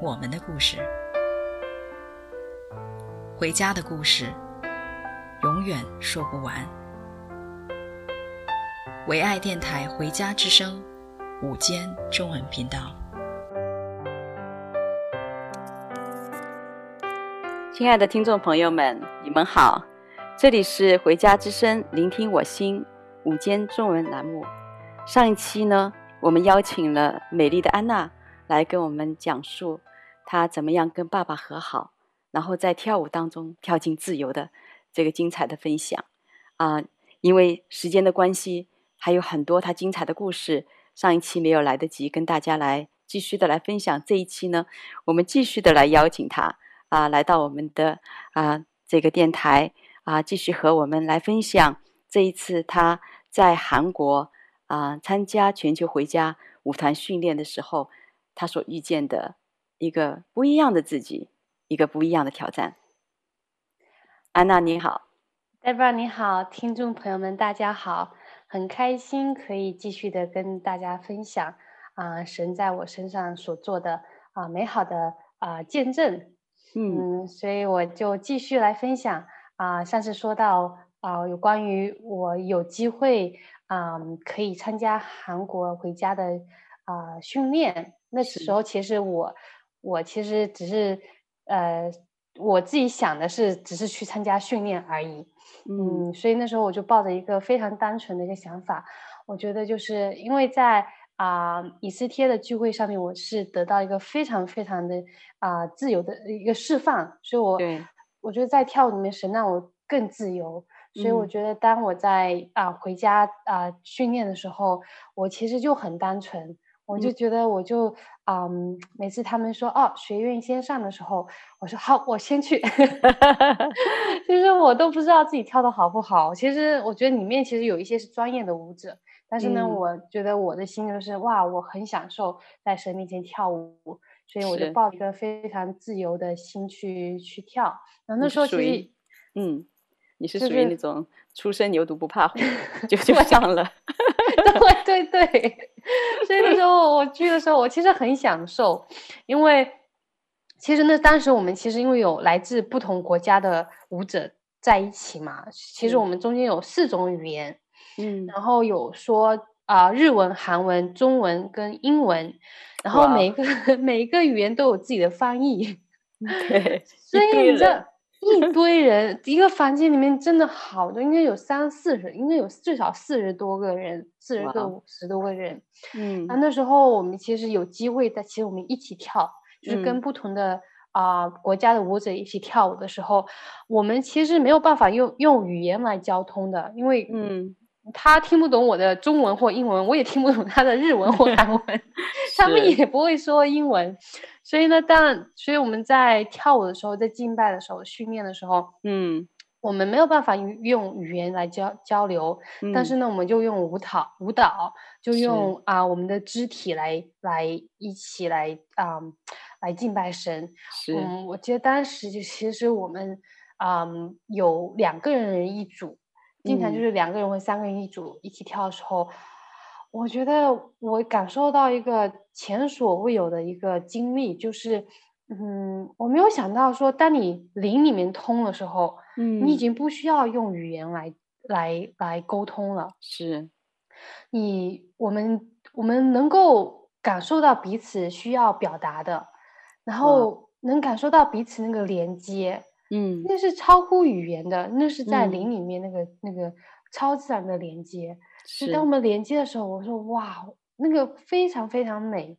我们的故事，回家的故事。永远说不完。唯爱电台《回家之声》午间中文频道，亲爱的听众朋友们，你们好，这里是《回家之声》，聆听我心午间中文栏目。上一期呢，我们邀请了美丽的安娜来跟我们讲述他怎么样跟爸爸和好，然后在跳舞当中跳进自由的。这个精彩的分享啊，因为时间的关系，还有很多他精彩的故事，上一期没有来得及跟大家来继续的来分享。这一期呢，我们继续的来邀请他啊，来到我们的啊这个电台啊，继续和我们来分享这一次他在韩国啊参加全球回家舞团训练的时候，他所遇见的一个不一样的自己，一个不一样的挑战。安娜你好，Debra 你好，听众朋友们大家好，很开心可以继续的跟大家分享啊、呃、神在我身上所做的啊、呃、美好的啊、呃、见证，嗯，嗯，所以我就继续来分享啊、呃，上次说到啊、呃、有关于我有机会啊、呃、可以参加韩国回家的啊、呃、训练，那时候其实我我其实只是呃。我自己想的是，只是去参加训练而已，嗯，所以那时候我就抱着一个非常单纯的一个想法，我觉得就是因为在啊、呃、以斯帖的聚会上面，我是得到一个非常非常的啊、呃、自由的一个释放，所以我对我觉得在跳舞里面神让我更自由，所以我觉得当我在啊、呃、回家啊、呃、训练的时候，我其实就很单纯。我就觉得，我就嗯，每次他们说哦，学院先上的时候，我说好，我先去。其实我都不知道自己跳的好不好。其实我觉得里面其实有一些是专业的舞者，但是呢，嗯、我觉得我的心就是哇，我很享受在神面前跳舞，所以我就抱一个非常自由的心去去跳。然后那时候其实，嗯，你是属于那种初生牛犊不怕虎，就 就上了。对对对。所以那时候我去的时候，我其实很享受，因为其实那当时我们其实因为有来自不同国家的舞者在一起嘛，其实我们中间有四种语言，嗯，然后有说啊、呃、日文、韩文、中文跟英文，然后每一个 每一个语言都有自己的翻译，对，所以你知道。一堆人，一个房间里面真的好多，应该有三四十，应该有至少四十多个人，四十个五十多个人。嗯，啊，那时候我们其实有机会在，其实我们一起跳，就是跟不同的啊、嗯呃、国家的舞者一起跳舞的时候，我们其实没有办法用用语言来交通的，因为嗯。他听不懂我的中文或英文，我也听不懂他的日文或韩文，他们也不会说英文，所以呢，当然，所以我们在跳舞的时候，在敬拜的时候，训练的时候，嗯，我们没有办法用语言来交交流，嗯，但是呢，我们就用舞蹈，舞蹈就用啊我们的肢体来来一起来啊来敬拜神。嗯，我记得当时就其实我们啊有两个人一组。经常就是两个人或三个人一组一起跳的时候，嗯，我觉得我感受到一个前所未有的一个经历，就是，嗯，我没有想到说，当你灵里面通的时候，嗯，你已经不需要用语言来来来沟通了，是，你我们我们能够感受到彼此需要表达的，然后能感受到彼此那个连接。嗯，那是超乎语言的，那是在灵里面那个、嗯、那个超自然的连接。是当我们连接的时候，我说哇，那个非常非常美。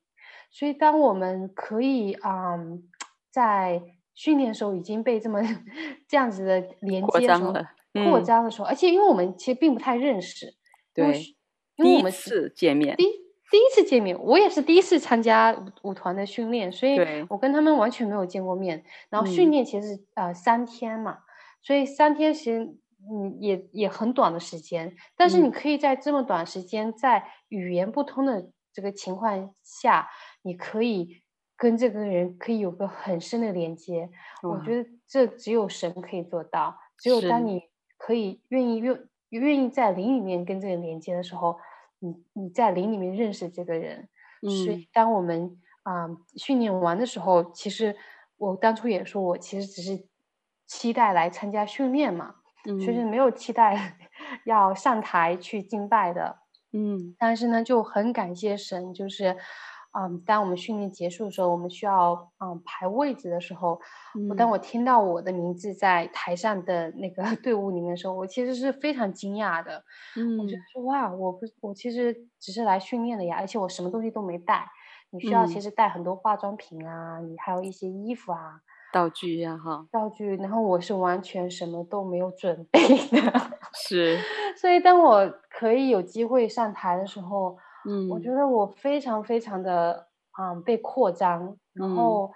所以当我们可以嗯，在训练的时候已经被这么 这样子的连接了，嗯、扩张的时候，而且因为我们其实并不太认识，对，因为我们第一次见面，第第一次见面，我也是第一次参加舞舞团的训练，所以我跟他们完全没有见过面。然后训练其实、嗯、呃三天嘛，所以三天其实嗯也也很短的时间，但是你可以在这么短时间，在语言不通的这个情况下，你可以跟这个人可以有个很深的连接。我觉得这只有神可以做到，只有当你可以愿意愿愿意在灵里面跟这个连接的时候。你你在灵里面认识这个人，嗯、所以当我们啊、呃、训练完的时候，其实我当初也说，我其实只是期待来参加训练嘛，嗯，其实没有期待 要上台去敬拜的，嗯，但是呢，就很感谢神，就是。嗯，当我们训练结束的时候，我们需要嗯排位置的时候，嗯，当我听到我的名字在台上的那个 队伍里面的时候，我其实是非常惊讶的。嗯，我觉得说哇，我不，我其实只是来训练的呀，而且我什么东西都没带。你需要其实带很多化妆品啊，嗯，你还有一些衣服啊，道具呀，哈，道具。然后我是完全什么都没有准备的。是。所以当我可以有机会上台的时候。嗯，我觉得我非常非常的嗯被扩张，然后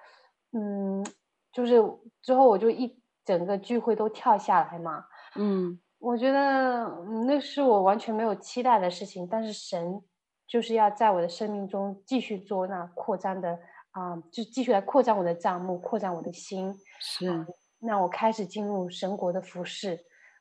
嗯，嗯，就是之后我就一整个聚会都跳下来嘛，嗯，我觉得那是我完全没有期待的事情，但是神就是要在我的生命中继续做那扩张的啊、嗯，就继续来扩张我的账目，扩张我的心，是，那、嗯、我开始进入神国的服饰，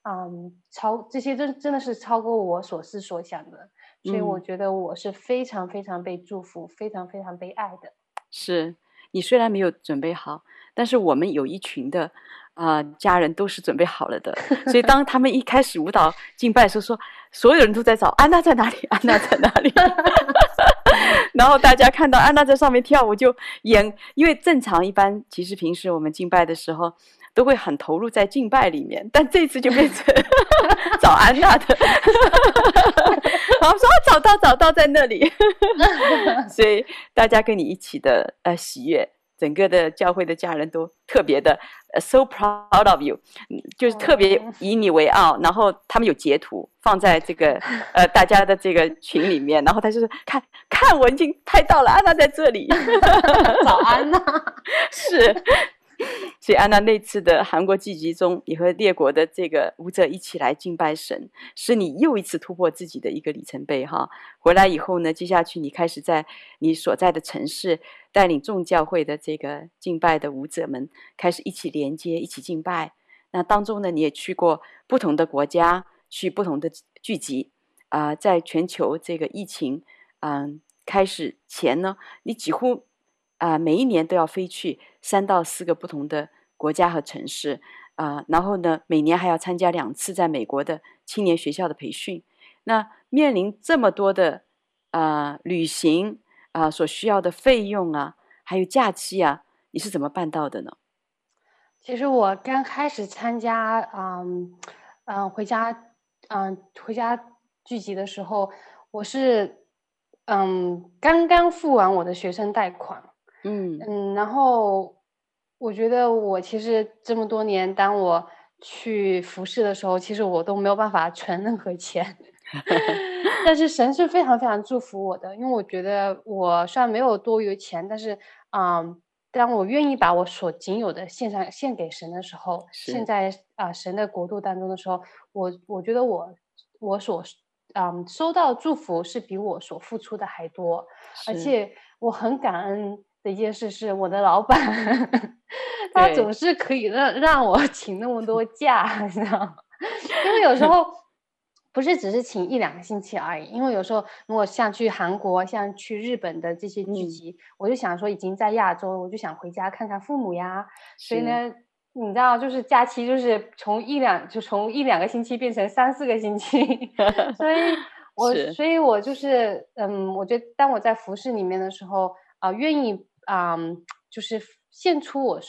嗯，超这些真真的是超过我所思所想的。所以我觉得我是非常非常被祝福，嗯、非常非常被爱的。是你虽然没有准备好，但是我们有一群的啊、呃、家人都是准备好了的。所以当他们一开始舞蹈敬拜的时候，说所有人都在找安娜在哪里，安娜在哪里。然后大家看到安娜在上面跳舞，就演，因为正常一般其实平时我们敬拜的时候。都会很投入在敬拜里面，但这次就变成 找安娜的，然后说找到找到在那里，所以大家跟你一起的呃喜悦，整个的教会的家人都特别的、uh, so proud of you，就是特别以你为傲。然后他们有截图放在这个呃大家的这个群里面，然后他就是看看我已经拍到了安娜在这里，早安娜是。所以安娜那次的韩国聚集中，你和列国的这个舞者一起来敬拜神，是你又一次突破自己的一个里程碑哈。回来以后呢，接下去你开始在你所在的城市带领众教会的这个敬拜的舞者们开始一起连接，一起敬拜。那当中呢，你也去过不同的国家，去不同的聚集啊、在全球这个疫情嗯、开始前呢，你几乎。啊、每一年都要飞去三到四个不同的国家和城市，啊、然后呢，每年还要参加两次在美国的青年学校的培训。那面临这么多的啊、旅行啊、所需要的费用啊，还有假期啊，你是怎么办到的呢？其实我刚开始参加，嗯嗯，回家，嗯，回家聚集的时候，我是嗯刚刚付完我的学生贷款。嗯嗯，然后我觉得我其实这么多年，当我去服侍的时候，其实我都没有办法存任何钱。但是神是非常非常祝福我的，因为我觉得我虽然没有多余的钱，但是啊、嗯，当我愿意把我所仅有的献上献给神的时候，现在啊、呃、神的国度当中的时候，我我觉得我我所嗯收到祝福是比我所付出的还多，而且我很感恩。的一件事是我的老板，他总是可以让让我请那么多 假，你知道吗？因为有时候不是只是请一两个星期而已。因为有时候如果像去韩国、像去日本的这些聚集，嗯，我就想说已经在亚洲，我就想回家看看父母呀。所以呢，你知道，就是假期就是从一两就从一两个星期变成三四个星期。所以我所以我就是嗯，我觉得当我在服饰里面的时候啊，呃，愿意。啊、um，就是献出我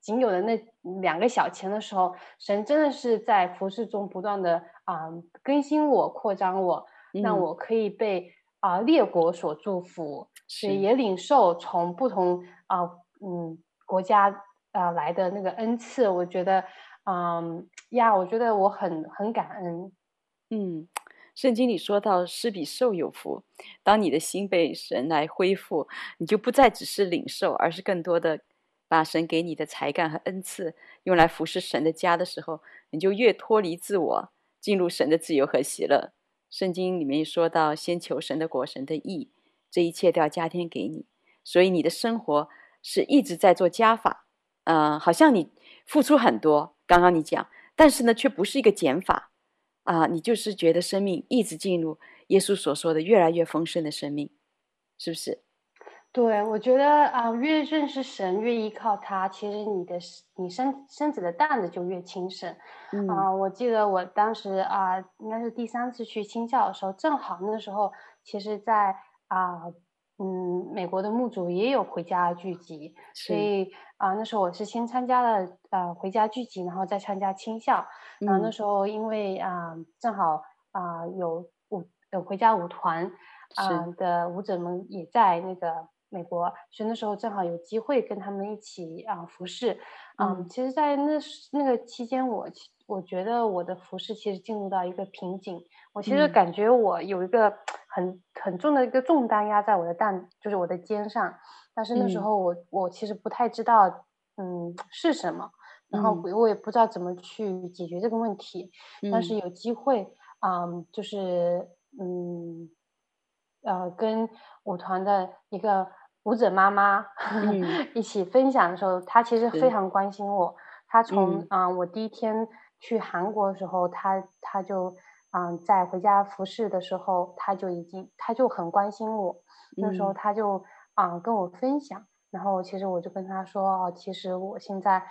仅有的那两个小钱的时候，神真的是在服侍中不断的啊、um, 更新我、扩张我，让我可以被啊、uh, 列国所祝福，所以也领受从不同啊、uh, 嗯国家啊、uh, 来的那个恩赐。我觉得，嗯呀，我觉得我很很感恩。嗯，圣经里说到，施比受有福。当你的心被神来恢复，你就不再只是领受，而是更多的把神给你的才干和恩赐用来服侍神的家的时候，你就越脱离自我，进入神的自由和喜乐。圣经里面说到，先求神的国，神的义，这一切都要加添给你。所以你的生活是一直在做加法，嗯、好像你付出很多。刚刚你讲，但是呢，却不是一个减法。啊，你就是觉得生命一直进入耶稣所说的越来越丰盛的生命，是不是？对，我觉得啊，越认识神，越依靠他，其实你的你身身子的担子就越轻省。嗯、啊，我记得我当时啊，应该是第三次去清教的时候，正好那个时候，其实在啊，嗯，美国的牧主也有回家聚集，所以啊，那时候我是先参加了呃回家聚集，然后再参加青校。然后那时候因为啊、呃，正好啊、呃、有舞有回家舞团啊、呃、的舞者们也在那个美国，所以那时候正好有机会跟他们一起啊、呃、服侍。嗯，嗯其实，在那那个期间，我我觉得我的服饰其实进入到一个瓶颈。我其实感觉我有一个很很重的一个重担压在我的担，就是我的肩上。但是那时候我、嗯、我其实不太知道，嗯，是什么。然后我也不知道怎么去解决这个问题，嗯、但是有机会啊、嗯，就是嗯，呃，跟舞团的一个舞者妈妈、嗯、一起分享的时候，她其实非常关心我。她从啊、我第一天去韩国的时候，她她就嗯、呃，在回家服侍的时候，他就已经他就很关心我。那时候他就啊、呃、跟我分享，然后其实我就跟他说哦，其实我现在。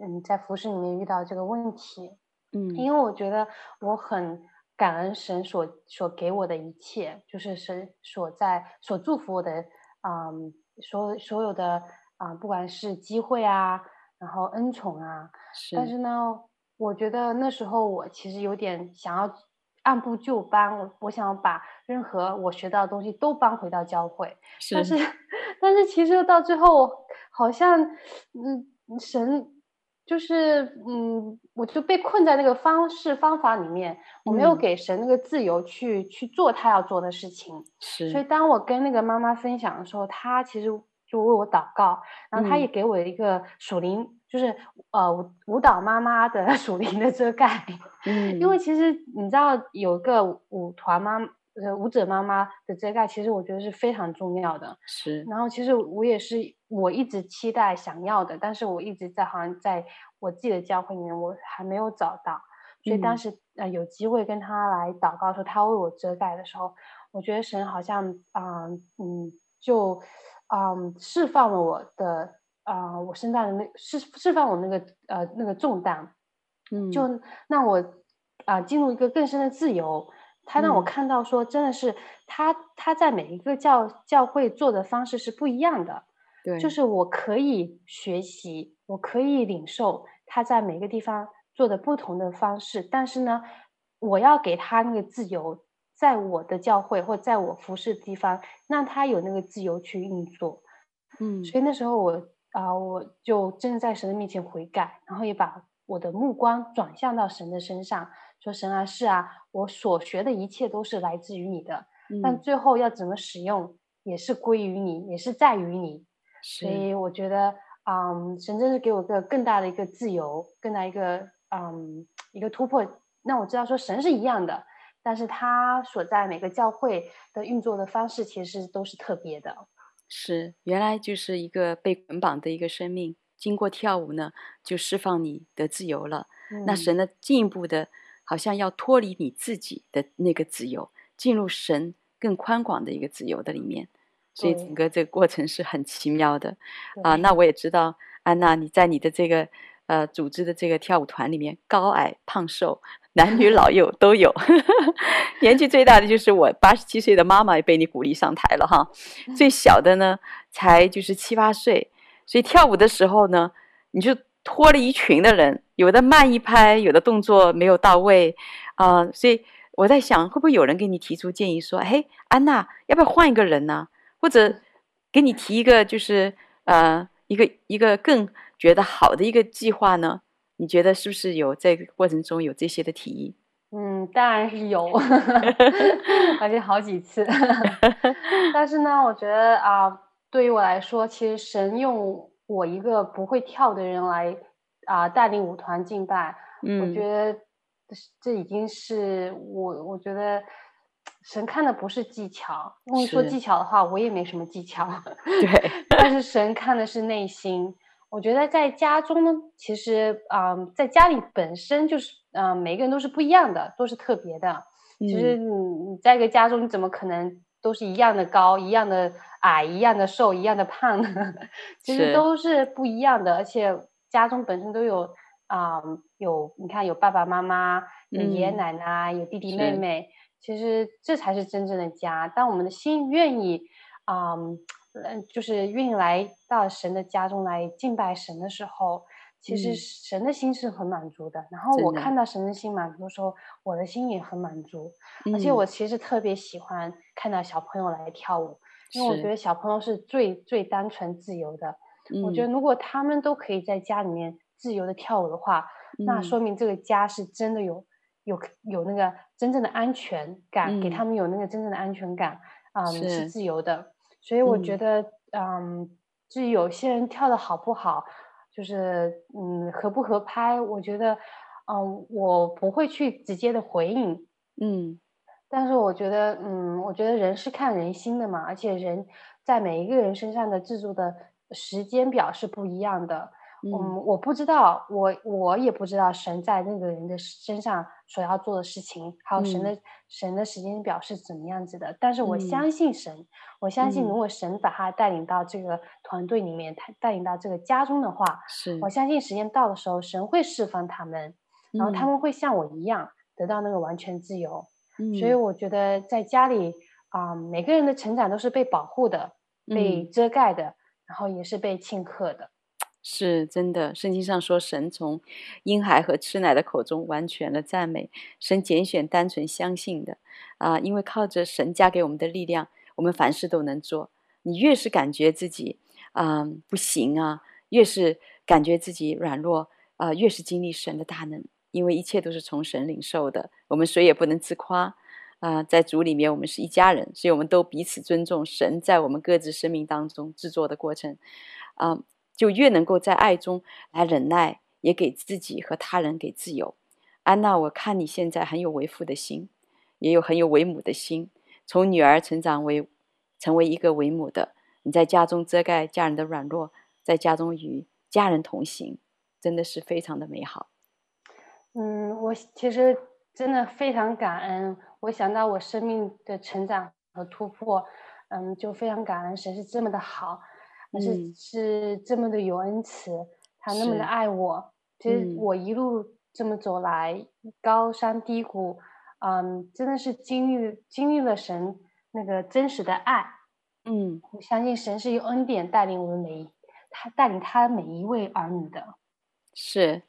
嗯，在服侍里面遇到这个问题，嗯，因为我觉得我很感恩神所所给我的一切，就是神所在所祝福我的，嗯，所所有的啊、嗯，不管是机会啊，然后恩宠啊，是。但是呢，我觉得那时候我其实有点想要按部就班，我我想把任何我学到的东西都搬回到教会，是。但是但是其实到最后，好像嗯神。就是嗯，我就被困在那个方式方法里面，我没有给神那个自由去、嗯、去做他要做的事情。是，所以当我跟那个妈妈分享的时候，她其实就为我祷告，然后她也给我一个属灵，嗯、就是呃舞舞蹈妈妈的 属灵的遮盖。嗯，因为其实你知道有个舞团妈。呃，舞者妈妈的遮盖，其实我觉得是非常重要的。是，然后其实我也是，我一直期待想要的，但是我一直在好像在我自己的教会里面，我还没有找到。所以当时呃有机会跟他来祷告说他为我遮盖的时候，我觉得神好像啊嗯，嗯就啊、嗯、释放了我的啊、呃、我身上的那释释放我那个呃那个重担，嗯，就让我啊、呃、进入一个更深的自由。他让我看到，说真的是他他在每一个教教会做的方式是不一样的，对，就是我可以学习，我可以领受他在每个地方做的不同的方式，但是呢，我要给他那个自由，在我的教会或在我服侍的地方，让他有那个自由去运作，嗯，所以那时候我啊、呃，我就真的在神的面前悔改，然后也把我的目光转向到神的身上。说神啊，是啊，我所学的一切都是来自于你的，嗯、但最后要怎么使用，也是归于你，也是在于你。所以我觉得，嗯，神真是给我个更大的一个自由，更大一个，嗯，一个突破。那我知道说神是一样的，但是他所在每个教会的运作的方式，其实都是特别的。是，原来就是一个被捆绑的一个生命，经过跳舞呢，就释放你的自由了。嗯、那神呢，进一步的。好像要脱离你自己的那个自由，进入神更宽广的一个自由的里面，所以整个这个过程是很奇妙的啊。那我也知道，安娜你在你的这个呃组织的这个跳舞团里面，高矮胖瘦、男女老幼都有，年纪最大的就是我八十七岁的妈妈也被你鼓励上台了哈，最小的呢才就是七八岁，所以跳舞的时候呢，你就。拖了一群的人，有的慢一拍，有的动作没有到位，啊、呃，所以我在想，会不会有人给你提出建议说，嘿，安娜，要不要换一个人呢？或者给你提一个，就是呃，一个一个更觉得好的一个计划呢？你觉得是不是有在这个过程中有这些的提议？嗯，当然是有，而且好几次。但是呢，我觉得啊、呃，对于我来说，其实神用我一个不会跳的人来啊、呃、带领舞团敬拜，嗯、我觉得这已经是我我觉得神看的不是技巧。如果说技巧的话，我也没什么技巧。对，但是神看的是内心。我觉得在家中呢，其实啊、呃，在家里本身就是。嗯、呃，每个人都是不一样的，都是特别的。其实你你在一个家中，你怎么可能都是一样的高、一样的矮、一样的瘦、一样的胖呢？其实都是不一样的，而且家中本身都有啊、呃，有你看有爸爸妈妈、有爷爷奶奶、嗯、有弟弟妹妹。其实这才是真正的家。当我们的心愿意啊，嗯、呃，就是运来到神的家中来敬拜神的时候。其实神的心是很满足的，嗯、然后我看到神的心满足的时候，我的心也很满足。嗯、而且我其实特别喜欢看到小朋友来跳舞，因为我觉得小朋友是最最单纯自由的。我觉得如果他们都可以在家里面自由的跳舞的话，嗯、那说明这个家是真的有有有那个真正的安全感，嗯、给他们有那个真正的安全感啊，是自由的。所以我觉得，嗯，嗯，至于有些人跳的好不好。就是嗯，合不合拍？我觉得，嗯、呃，我不会去直接的回应，嗯，但是我觉得，嗯，我觉得人是看人心的嘛，而且人在每一个人身上的制作的时间表是不一样的。嗯，嗯，我不知道，我我也不知道神在那个人的身上所要做的事情，还有神的、嗯、神的时间表是怎么样子的。但是我相信神，嗯、我相信如果神把他带领到这个团队里面，他、嗯、带领到这个家中的话，是。我相信时间到的时候，神会释放他们，然后他们会像我一样得到那个完全自由。嗯、所以我觉得在家里啊、呃，每个人的成长都是被保护的、被遮盖的，嗯、然后也是被庆贺的。是真的，圣经上说，神从婴孩和吃奶的口中完全了赞美。神拣选单纯相信的啊，因为靠着神加给我们的力量，我们凡事都能做。你越是感觉自己啊不行啊，越是感觉自己软弱啊，越是经历神的大能，因为一切都是从神领受的。我们谁也不能自夸啊，在主里面我们是一家人，所以我们都彼此尊重神在我们各自生命当中制作的过程啊。就越能够在爱中来忍耐，也给自己和他人给自由。安娜，我看你现在很有为父的心，也有很有为母的心。从女儿成长为成为一个为母的，你在家中遮盖家人的软弱，在家中与家人同行，真的是非常的美好。嗯，我其实真的非常感恩。我想到我生命的成长和突破，嗯，就非常感恩神是这么的好。而是是这么的有恩慈，嗯、他那么的爱我。其实我一路这么走来，嗯、高山低谷，嗯，真的是经历经历了神那个真实的爱。嗯，我相信神是用恩典带领我们每一，他带领他每一位儿女的。是，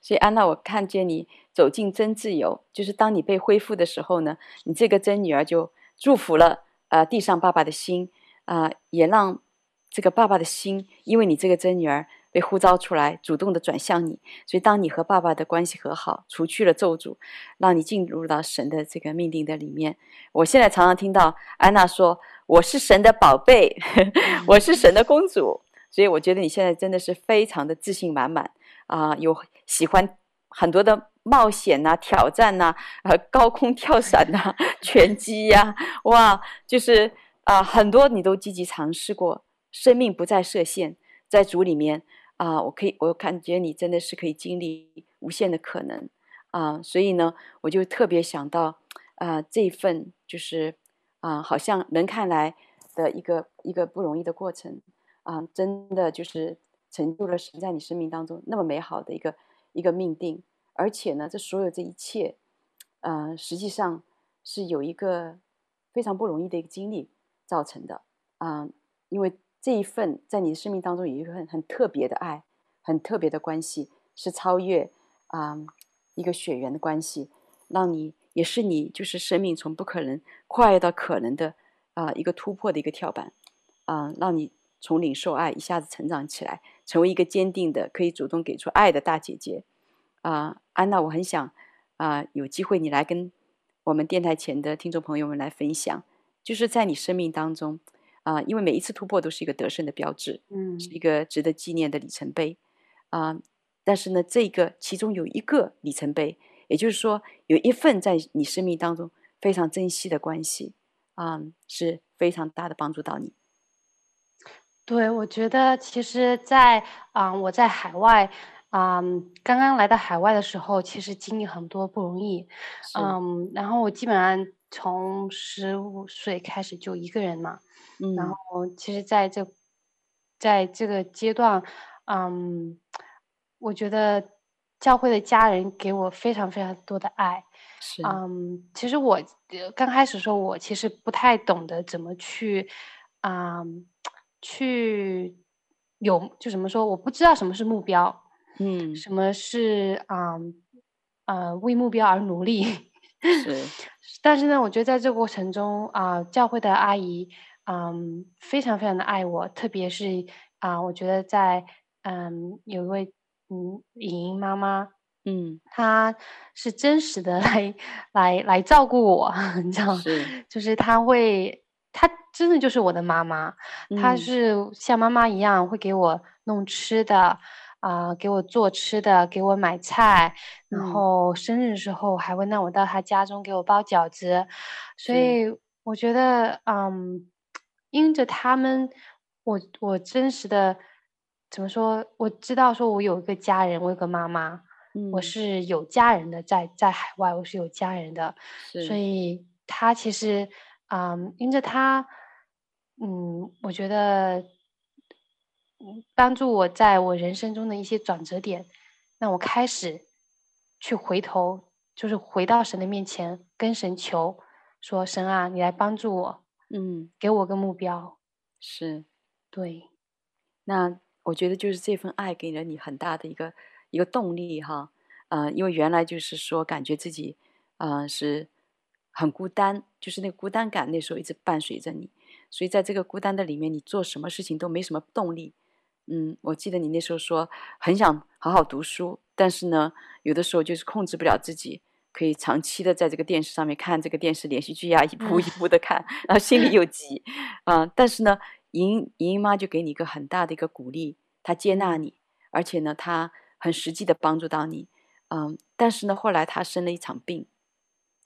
所以安娜，我看见你走进真自由，就是当你被恢复的时候呢，你这个真女儿就祝福了呃地上爸爸的心啊、呃，也让。这个爸爸的心，因为你这个真女儿被呼召出来，主动的转向你，所以当你和爸爸的关系和好，除去了咒诅，让你进入到神的这个命定的里面。我现在常常听到安娜说：“我是神的宝贝，我是神的公主。”所以我觉得你现在真的是非常的自信满满啊，有喜欢很多的冒险呐、挑战呐、啊，高空跳伞呐、拳击呀，哇，就是啊，很多你都积极尝试过。生命不再设限，在主里面啊、我可以，我感觉你真的是可以经历无限的可能啊、所以呢，我就特别想到啊、这一份就是啊、好像人看来的一个一个不容易的过程啊、真的就是成就了神在你生命当中那么美好的一个一个命定，而且呢，这所有这一切，呃，实际上是有一个非常不容易的一个经历造成的啊、因为。这一份在你的生命当中有一个很特别的爱，很特别的关系，是超越啊、一个血缘的关系，让你也是你就是生命从不可能跨越到可能的啊、一个突破的一个跳板啊、让你从领受爱一下子成长起来，成为一个坚定的可以主动给出爱的大姐姐。啊、安娜，我很想啊、有机会你来跟我们电台前的听众朋友们来分享，就是在你生命当中啊、呃，因为每一次突破都是一个得胜的标志，嗯，是一个值得纪念的里程碑啊、呃。但是呢，这个其中有一个里程碑，也就是说，有一份在你生命当中非常珍惜的关系啊、呃，是非常大的帮助到你。对，我觉得其实在，在、呃、啊，我在海外，嗯，刚刚来到海外的时候，其实经历很多不容易，嗯，然后我基本上从十五岁开始就一个人嘛，嗯，然后其实在这，在这个阶段，嗯，我觉得教会的家人给我非常非常多的爱，是，嗯，其实我刚开始说，我其实不太懂得怎么去，嗯。去有就怎么说？我不知道什么是目标，嗯，什么是啊呃，呃为目标而努力，是。但是呢，我觉得在这个过程中啊、呃，教会的阿姨嗯、呃、非常非常的爱我，特别是啊、呃，我觉得在嗯、呃、有一位嗯莹莹妈妈，嗯，她是真实的来来来照顾我，你知道，是，就是她会。她真的就是我的妈妈，她是像妈妈一样会给我弄吃的，啊、呃，给我做吃的，给我买菜，然后生日的时候还会让我到他家中给我包饺子，所以我觉得，嗯，因着他们，我我真实的怎么说？我知道说我有一个家人，我有个妈妈，我是有家人的，在在海外我是有家人的，所以他其实。嗯，因着他，嗯，我觉得，帮助我在我人生中的一些转折点，那我开始去回头，就是回到神的面前，跟神求，说神啊，你来帮助我，嗯，给我个目标，是，对，那我觉得就是这份爱给了你很大的一个一个动力哈，呃，因为原来就是说感觉自己，呃，是。很孤单，就是那个孤单感，那时候一直伴随着你，所以在这个孤单的里面，你做什么事情都没什么动力。嗯，我记得你那时候说很想好好读书，但是呢，有的时候就是控制不了自己，可以长期的在这个电视上面看这个电视连续剧呀，一步一步的看，然后心里又急。嗯，但是呢，莹莹妈就给你一个很大的一个鼓励，她接纳你，而且呢，她很实际的帮助到你。嗯，但是呢，后来她生了一场病。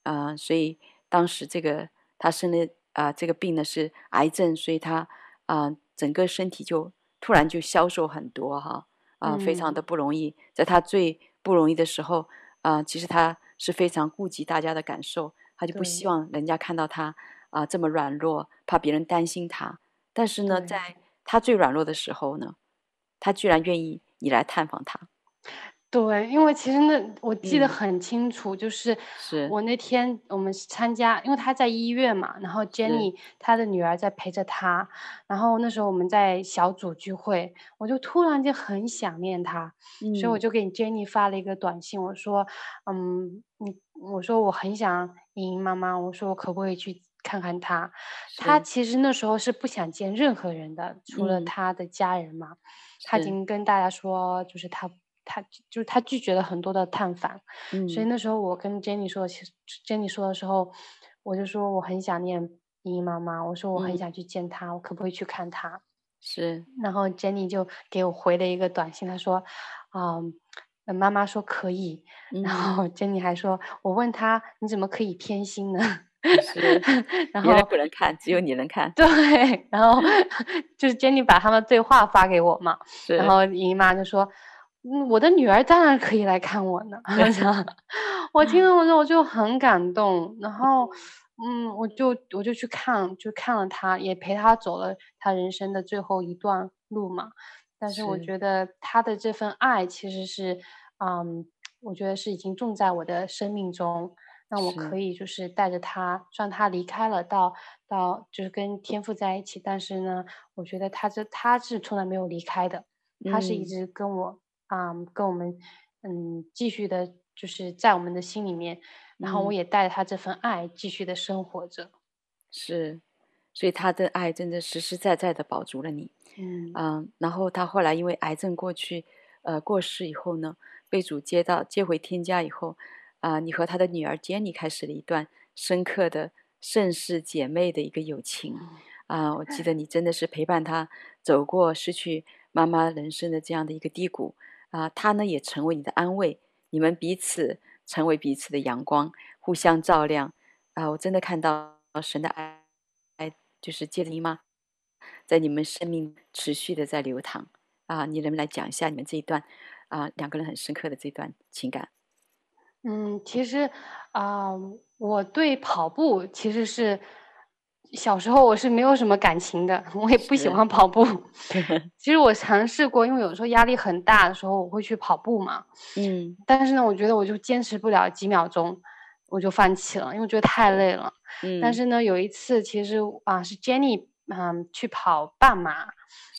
啊、呃，所以当时这个她生的啊、呃，这个病呢是癌症，所以她啊、呃，整个身体就突然就消瘦很多哈，啊、呃，非常的不容易。嗯、在他最不容易的时候啊、呃，其实他是非常顾及大家的感受，他就不希望人家看到他啊、呃、这么软弱，怕别人担心他。但是呢，在他最软弱的时候呢，他居然愿意你来探访他。对，因为其实那我记得很清楚，嗯、就是我那天我们参加，因为他在医院嘛，然后 Jenny 他的女儿在陪着他，然后那时候我们在小组聚会，我就突然间很想念他，嗯、所以我就给 Jenny 发了一个短信，我说，嗯，你我说我很想莹莹妈妈，我说我可不可以去看看她？她其实那时候是不想见任何人的，除了她的家人嘛，他已经跟大家说，就是他。他就是他拒绝了很多的探访，嗯，所以那时候我跟 Jenny 说，其实 Jenny 说的时候，我就说我很想念莹莹妈妈，我说我很想去见她，嗯，我可不可以去看她？是，然后 Jenny 就给我回了一个短信，她说，嗯，妈妈说可以，嗯，然后 Jenny 还说，我问她你怎么可以偏心呢？是，然后不能看，只有你能看。对，然后 就是 Jenny 把他们对话发给我嘛，然后莹莹妈就说。嗯，我的女儿当然可以来看我呢。我听了我说我就很感动，然后，嗯，我就我就去看，就看了她，也陪她走了她人生的最后一段路嘛。但是我觉得她的这份爱其实是，嗯，我觉得是已经种在我的生命中，那我可以就是带着他，虽然他离开了到，到到就是跟天父在一起，但是呢，我觉得他这他是从来没有离开的，他是一直跟我。嗯啊、um，跟我们，嗯，继续的，就是在我们的心里面，然后我也带着他这份爱继续的生活着。是，所以他的爱真的实实在在的保住了你。嗯啊，然后他后来因为癌症过去，呃，过世以后呢，被主接到接回天家以后，啊，你和他的女儿 Jenny 开始了一段深刻的盛世姐妹的一个友情啊！我记得你真的是陪伴他走过失去妈妈人生的这样的一个低谷啊，他呢也成为你的安慰，你们彼此成为彼此的阳光，互相照亮啊！我真的看到神的爱，爱就是借着你吗？在你们生命持续的在流淌啊！你能不能来讲一下你们这一段啊两个人很深刻的这段情感？嗯，其实啊、我对跑步其实是小时候我是没有什么感情的，我也不喜欢跑步。其实我尝试过，因为有时候压力很大的时候，我会去跑步嘛。嗯，但是呢，我觉得我就坚持不了几秒钟，我就放弃了，因为我觉得太累了。嗯，但是呢，有一次其实啊，是 Jenny。嗯，去跑半马，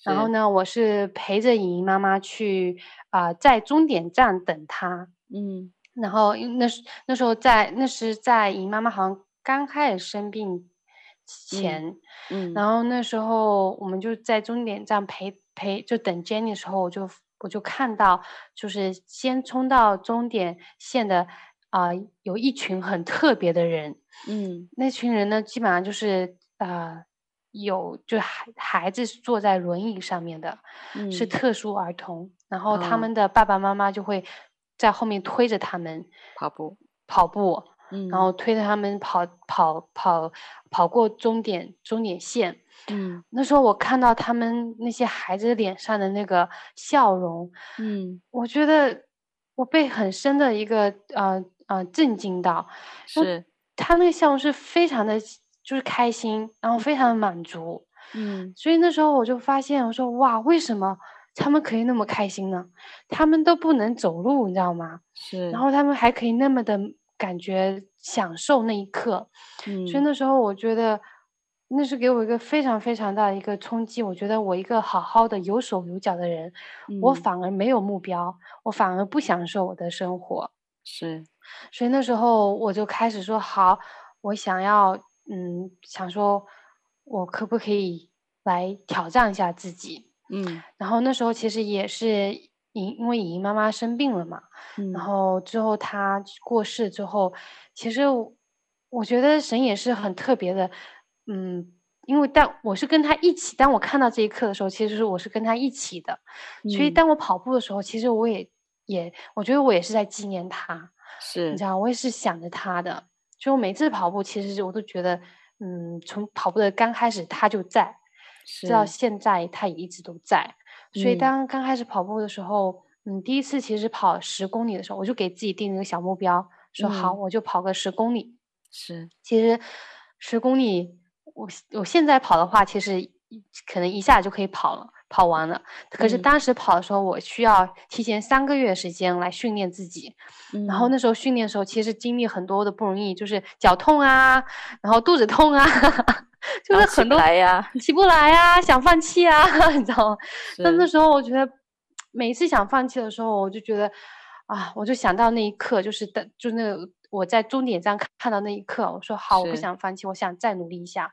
然后呢，我是陪着莹莹妈妈去啊、呃，在终点站等她。嗯，然后那时那时候在那是在莹莹妈妈好像刚开始生病前，嗯，嗯。然后那时候我们就在终点站陪陪就等 Jenny 的时候，我就我就看到就是先冲到终点线的啊、呃，有一群很特别的人，嗯，那群人呢，基本上就是啊。呃有就孩孩子坐在轮椅上面的，嗯、是特殊儿童，然后他们的爸爸妈妈就会在后面推着他们跑步。跑步，嗯，然后推着他们跑跑跑跑过终点终点线，嗯，那时候我看到他们那些孩子脸上的那个笑容，嗯，我觉得我被很深的一个呃呃震惊到，是。他那个笑容是非常的。就是开心，然后非常的满足，嗯，所以那时候我就发现，我说哇，为什么他们可以那么开心呢？他们都不能走路，你知道吗？是，然后他们还可以那么的感觉享受那一刻，嗯，所以那时候我觉得，那是给我一个非常非常大的一个冲击。我觉得我一个好好的有手有脚的人，嗯，我反而没有目标，我反而不享受我的生活，是，所以那时候我就开始说好，我想要。嗯，想说，我可不可以来挑战一下自己？嗯，然后那时候其实也是因因为莹莹妈妈生病了嘛，嗯，然后之后她过世之后，其实我觉得神也是很特别的，嗯，因为但我是跟他一起，当我看到这一刻的时候，其实是我是跟他一起的，嗯，所以当我跑步的时候，其实我也也我觉得我也是在纪念他，是，你知道，我也是想着他的。就我每次跑步，其实我都觉得，嗯，从跑步的刚开始他就在，直到现在他也一直都在。所以当刚开始跑步的时候，嗯，第一次其实跑十公里的时候，我就给自己定了一个小目标，说好，我就跑个十公里。是，其实十公里，我我现在跑的话，其实可能一下就可以跑了。跑完了，可是当时跑的时候，我需要提前三个月时间来训练自己。嗯，然后那时候训练的时候，其实经历很多的不容易，就是脚痛啊，然后肚子痛啊，就是很多起不来呀，起不来呀，想放弃啊，你知道吗？但那时候我觉得，每一次想放弃的时候，我就觉得啊，我就想到那一刻，就是的，就那个。我在终点站看到那一刻，我说好，我不想放弃，我想再努力一下。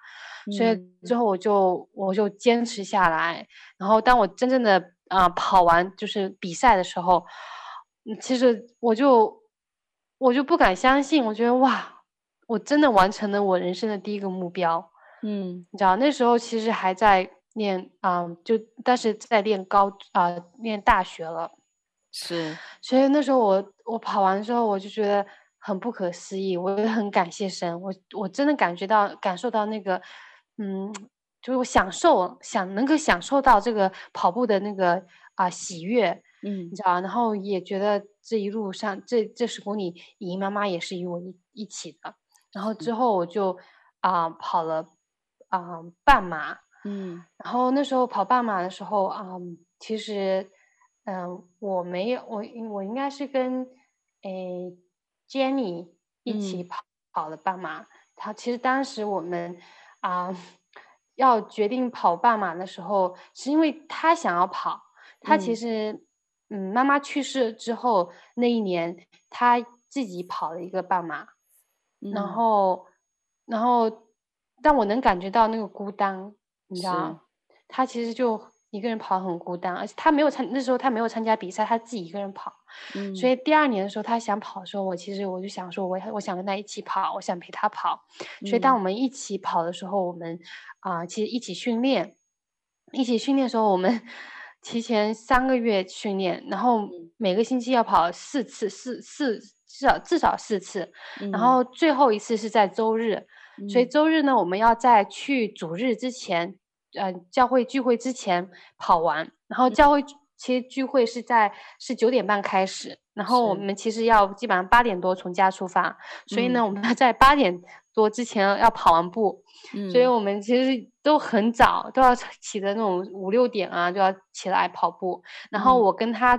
所以之后我就我就坚持下来。然后当我真正的啊、呃、跑完就是比赛的时候，其实我就我就不敢相信，我觉得哇，我真的完成了我人生的第一个目标。嗯，你知道那时候其实还在念啊、呃，就但是在念高啊、呃、念大学了。是，所以那时候我我跑完之后，我就觉得。很不可思议，我也很感谢神，我我真的感觉到感受到那个，嗯，就是我享受想能够享受到这个跑步的那个啊、呃、喜悦，嗯，你知道，然后也觉得这一路上这这十公里，莹妈妈也是与我一一起的，然后之后我就啊、呃、跑了啊、呃、半马，嗯，然后那时候跑半马的时候啊、呃，其实嗯、呃、我没有我我应该是跟诶。Jenny 一起跑跑了半马，他、嗯、其实当时我们啊、呃、要决定跑半马的时候，是因为他想要跑。他其实嗯，妈妈去世之后那一年，他自己跑了一个半马，嗯、然后然后但我能感觉到那个孤单，你知道吗，他其实就一个人跑很孤单，而且他没有参那时候他没有参加比赛，他自己一个人跑。嗯，所以第二年的时候，他想跑的时候，我其实我就想说，我我想跟他一起跑，我想陪他跑。所以当我们一起跑的时候，我们啊、呃，其实一起训练，一起训练的时候，我们提前三个月训练，然后每个星期要跑四次，四四至少至少四次，然后最后一次是在周日。所以周日呢，我们要在去主日之前。呃，教会聚会之前跑完，然后教会其实聚会是在是九点半开始，然后我们其实要基本上八点多从家出发，所以呢，嗯、我们要在八点多之前要跑完步，嗯、所以我们其实都很早，都要起的那种五六点啊，就要起来跑步。然后我跟他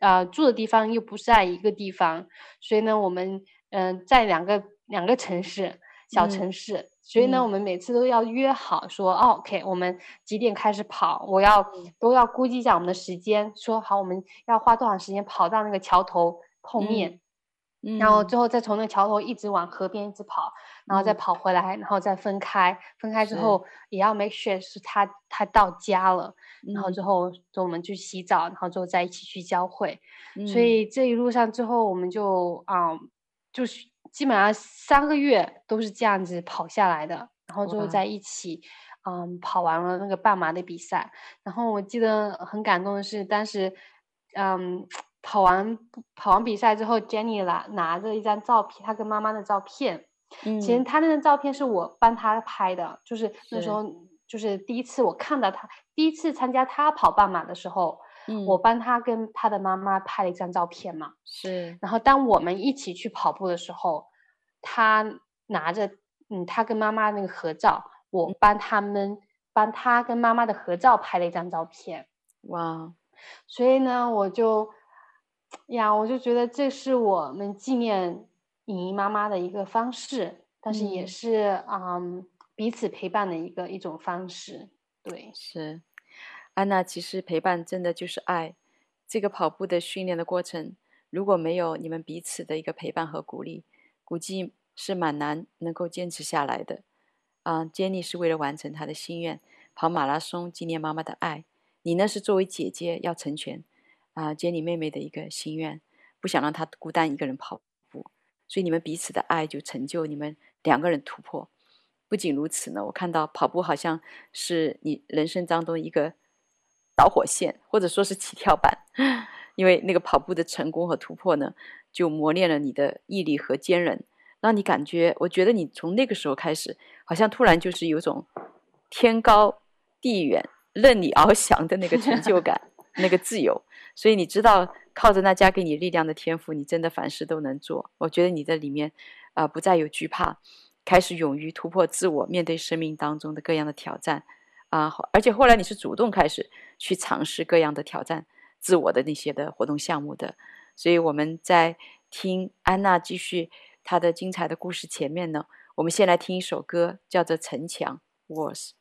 啊、呃、住的地方又不是在一个地方，所以呢，我们嗯、呃、在两个两个城市小城市。嗯所以呢，我们每次都要约好说，嗯哦、OK，我们几点开始跑？我要都要估计一下我们的时间，说好我们要花多长时间跑到那个桥头碰面，嗯、然后最后再从那个桥头一直往河边一直跑，然后再跑回来，然后再分开。分开之后也要 make sure 是他他到家了，然后之后就我们去洗澡，然后之后再一起去教会。嗯、所以这一路上之后我们就啊、嗯，就是。基本上三个月都是这样子跑下来的，然后最后在一起，嗯，跑完了那个半马的比赛。然后我记得很感动的是，当时，嗯，跑完跑完比赛之后，Jenny 拿拿着一张照片，她跟妈妈的照片。嗯，其实她那张照片是我帮她拍的，就是那时候就是第一次我看到她，第一次参加她跑半马的时候。嗯，我帮他跟他的妈妈拍了一张照片嘛，是。然后当我们一起去跑步的时候，他拿着嗯，他跟妈妈那个合照，我帮他们、嗯、帮他跟妈妈的合照拍了一张照片。哇，所以呢，我就呀，我就觉得这是我们纪念莹莹妈妈的一个方式，但是也是嗯，嗯彼此陪伴的一个一种方式。对，是。安娜，其实陪伴真的就是爱。这个跑步的训练的过程，如果没有你们彼此的一个陪伴和鼓励，估计是蛮难能够坚持下来的。啊，Jenny 是为了完成她的心愿，跑马拉松纪念妈妈的爱。你呢，是作为姐姐要成全啊 Jenny 妹妹的一个心愿，不想让她孤单一个人跑步。所以你们彼此的爱就成就你们两个人突破。不仅如此呢，我看到跑步好像是你人生当中一个。导火线，或者说是起跳板，因为那个跑步的成功和突破呢，就磨练了你的毅力和坚韧，让你感觉，我觉得你从那个时候开始，好像突然就是有种天高地远、任你翱翔的那个成就感，那个自由。所以你知道，靠着那加给你力量的天赋，你真的凡事都能做。我觉得你在里面啊、呃，不再有惧怕，开始勇于突破自我，面对生命当中的各样的挑战。啊，而且后来你是主动开始去尝试各样的挑战自我的那些的活动项目的，所以我们在听安娜继续她的精彩的故事前面呢，我们先来听一首歌，叫做《城墙》（Walls）。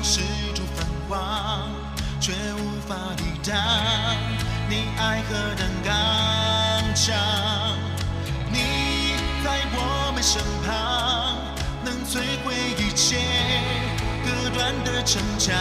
墙四处泛黄，却无法抵挡你爱何等刚强。你在我们身旁，能摧毁一切隔断的城墙。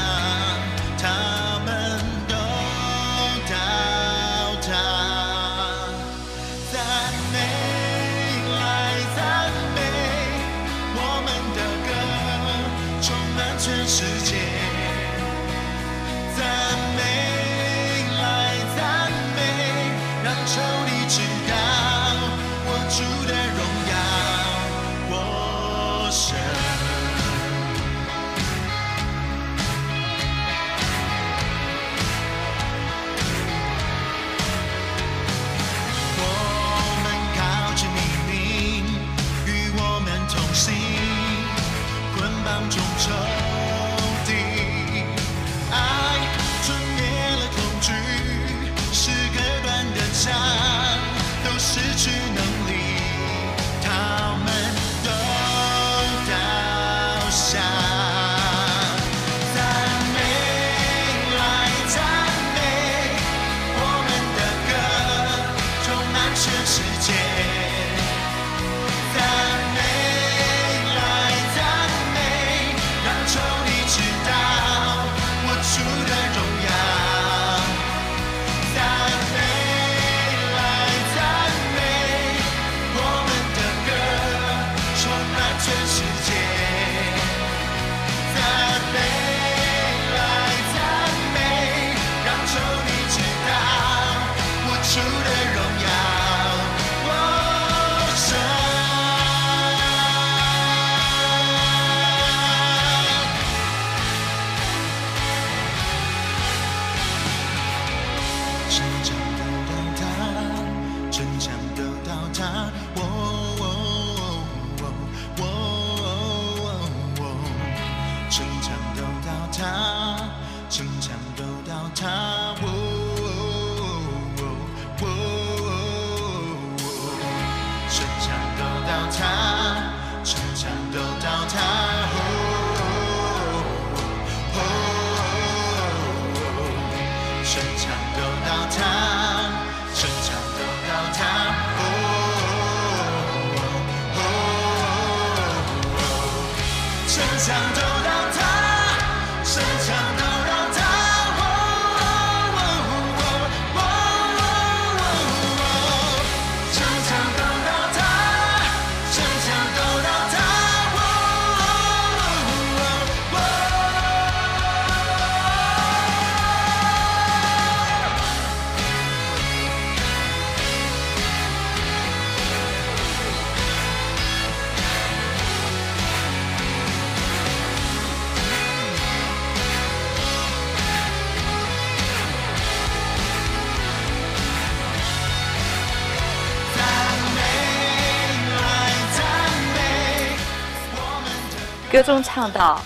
歌中唱道：“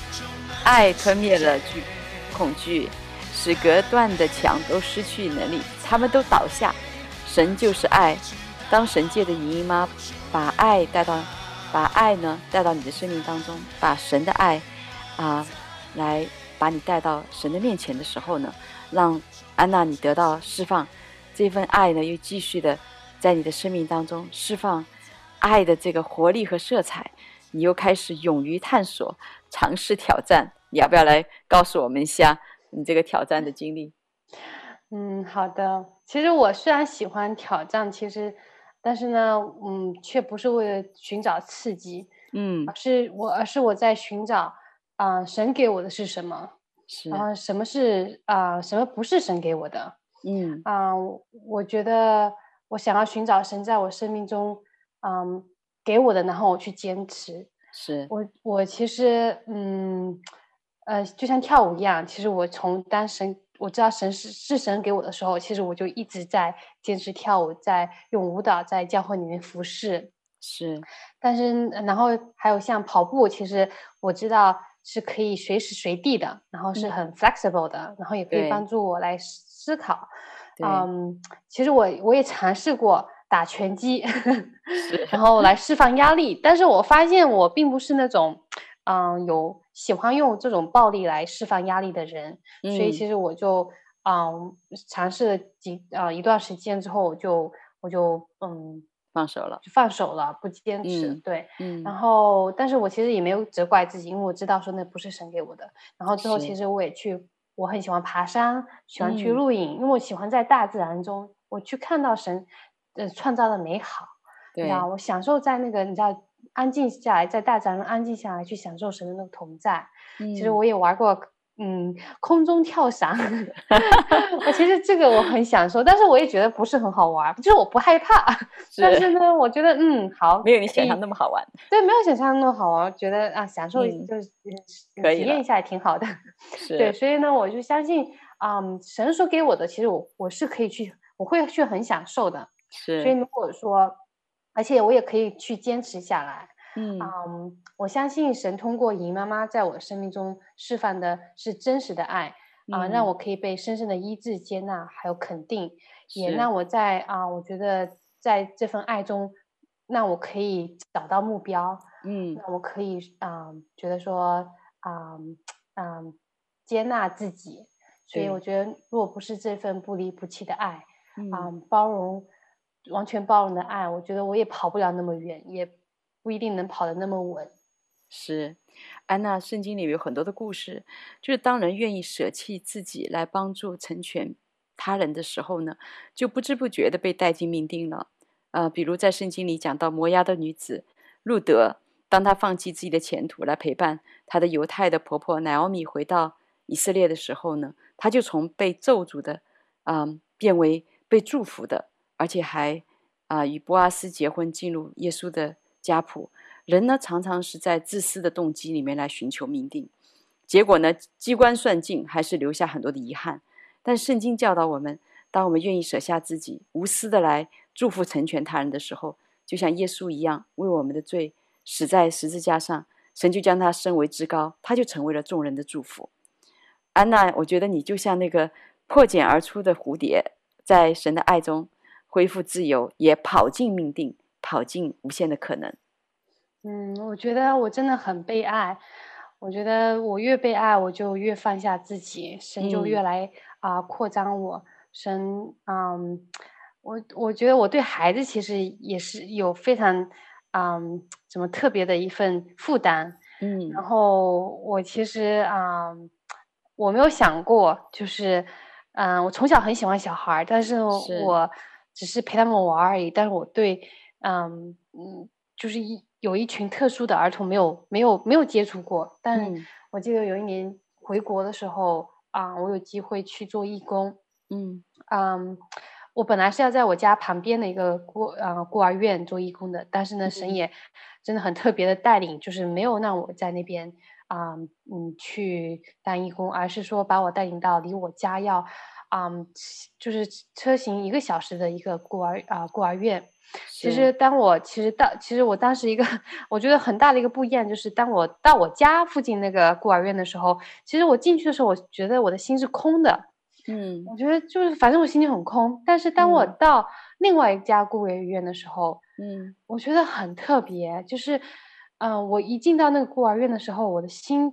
爱吞灭了惧恐惧，使隔断的墙都失去能力，他们都倒下。神就是爱。当神界的姨妈把爱带到，把爱呢带到你的生命当中，把神的爱啊来把你带到神的面前的时候呢，让安娜你得到释放，这份爱呢又继续的在你的生命当中释放爱的这个活力和色彩。”你又开始勇于探索、尝试挑战，你要不要来告诉我们一下你这个挑战的经历？嗯，好的。其实我虽然喜欢挑战，其实，但是呢，嗯，却不是为了寻找刺激，嗯，而是我，而是我在寻找啊、呃，神给我的是什么？是啊，什么是啊、呃，什么不是神给我的？嗯啊、呃，我觉得我想要寻找神在我生命中，嗯。给我的，然后我去坚持。是我，我其实，嗯，呃，就像跳舞一样，其实我从当神我知道神是是神给我的时候，其实我就一直在坚持跳舞，在用舞蹈在教会里面服侍。是，但是然后还有像跑步，其实我知道是可以随时随地的，然后是很 flexible 的，嗯、然后也可以帮助我来思考。嗯，其实我我也尝试过。打拳击，然后来释放压力。但是我发现我并不是那种，嗯，有喜欢用这种暴力来释放压力的人。嗯、所以其实我就，嗯，尝试了几啊、呃、一段时间之后，我就我就嗯放手了，就放手了，不坚持。嗯、对，嗯。然后，但是我其实也没有责怪自己，因为我知道说那不是神给我的。然后之后，其实我也去，我很喜欢爬山，喜欢去露营，嗯、因为我喜欢在大自然中，我去看到神。呃，创造的美好，对啊，我享受在那个你知道安静下来，在大自然安静下来去享受神的那个同在。嗯、其实我也玩过，嗯，空中跳伞。我其实这个我很享受，但是我也觉得不是很好玩，就是我不害怕。是但是呢，我觉得嗯好，没有你想象那么好玩。对，没有想象那么好玩，觉得啊，享受就是、嗯、体验一下也挺好的。是对，所以呢，我就相信啊、嗯，神所给我的，其实我我是可以去，我会去很享受的。是，所以如果说，而且我也可以去坚持下来，嗯，um, 我相信神通过姨妈妈在我生命中释放的是真实的爱。啊，嗯。uh, 让我可以被深深的医治、接纳，还有肯定，也让我在啊，uh, 我觉得在这份爱中，那我可以找到目标，嗯，那我可以啊，uh, 觉得说啊，嗯，um, um, 接纳自己，所以我觉得，如果不是这份不离不弃的爱，啊，um, 包容。完全包容的爱，我觉得我也跑不了那么远，也不一定能跑得那么稳。是，安娜，圣经里有很多的故事，就是当人愿意舍弃自己来帮助成全他人的时候呢，就不知不觉的被带进命定了。呃，比如在圣经里讲到摩押的女子路德，当她放弃自己的前途来陪伴她的犹太的婆婆乃欧米回到以色列的时候呢，她就从被咒诅的，嗯、变为被祝福的。而且还啊、与波阿斯结婚，进入耶稣的家谱。人呢，常常是在自私的动机里面来寻求命定，结果呢，机关算尽，还是留下很多的遗憾。但圣经教导我们，当我们愿意舍下自己，无私的来祝福成全他人的时候，就像耶稣一样，为我们的罪死在十字架上，神就将他升为至高，他就成为了众人的祝福。安娜，我觉得你就像那个破茧而出的蝴蝶，在神的爱中恢复自由，也跑进命定，跑进无限的可能。嗯，我觉得我真的很被爱。我觉得我越被爱，我就越放下自己，神就越来啊、嗯呃、扩张我。神，嗯，我我觉得我对孩子其实也是有非常，嗯，怎么特别的一份负担。嗯，然后我其实啊、嗯，我没有想过，就是，嗯，我从小很喜欢小孩，但是我只是陪他们玩而已。但是我对，嗯嗯，就是一。有一群特殊的儿童没有没有没有接触过，但我记得有一年回国的时候啊、嗯，我有机会去做义工。嗯嗯，我本来是要在我家旁边的一个孤啊孤儿院做义工的，但是呢，神也真的很特别的带领，就是没有让我在那边啊嗯，嗯去当义工，而是说把我带领到离我家要啊、嗯、就是车行一个小时的一个孤儿啊孤儿院。其实，当我其实到，其实我当时一个 我觉得很大的一个不一样，就是当我到我家附近那个孤儿院的时候，其实我进去的时候，我觉得我的心是空的。嗯，我觉得就是反正我心里很空。但是当我到另外一家孤儿院的时候，嗯，我觉得很特别，就是，嗯、呃，我一进到那个孤儿院的时候，我的心，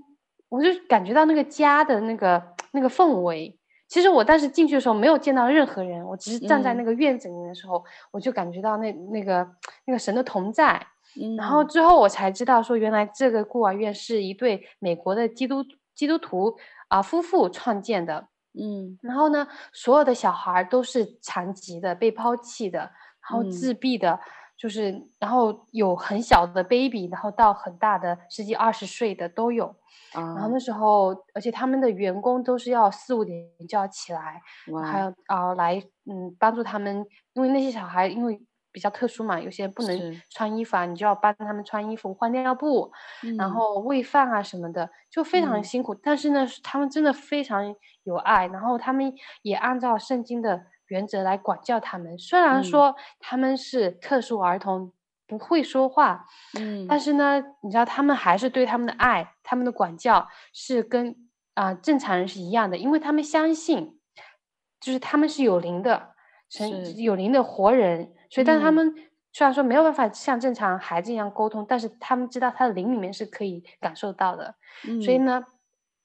我就感觉到那个家的那个那个氛围。其实我当时进去的时候没有见到任何人，我只是站在那个院子里面的时候，嗯、我就感觉到那那个那个神的同在。嗯、然后之后我才知道说，原来这个孤儿院是一对美国的基督基督徒啊、呃、夫妇创建的。嗯，然后呢，所有的小孩都是残疾的、被抛弃的，然后自闭的，嗯、就是然后有很小的 baby，然后到很大的十几二十岁的都有。然后那时候，而且他们的员工都是要四五点就要起来，哇还要啊来嗯帮助他们，因为那些小孩因为比较特殊嘛，有些不能穿衣服啊，你就要帮他们穿衣服、换尿布，嗯、然后喂饭啊什么的，就非常辛苦。嗯、但是呢，他们真的非常有爱，然后他们也按照圣经的原则来管教他们。虽然说他们是特殊儿童。嗯不会说话，嗯，但是呢，你知道他们还是对他们的爱，他们的管教是跟啊、呃、正常人是一样的，因为他们相信，就是他们是有灵的，是。有灵的活人，所以但他们虽然说没有办法像正常孩子一样沟通，嗯、但是他们知道他的灵里面是可以感受到的，嗯、所以呢，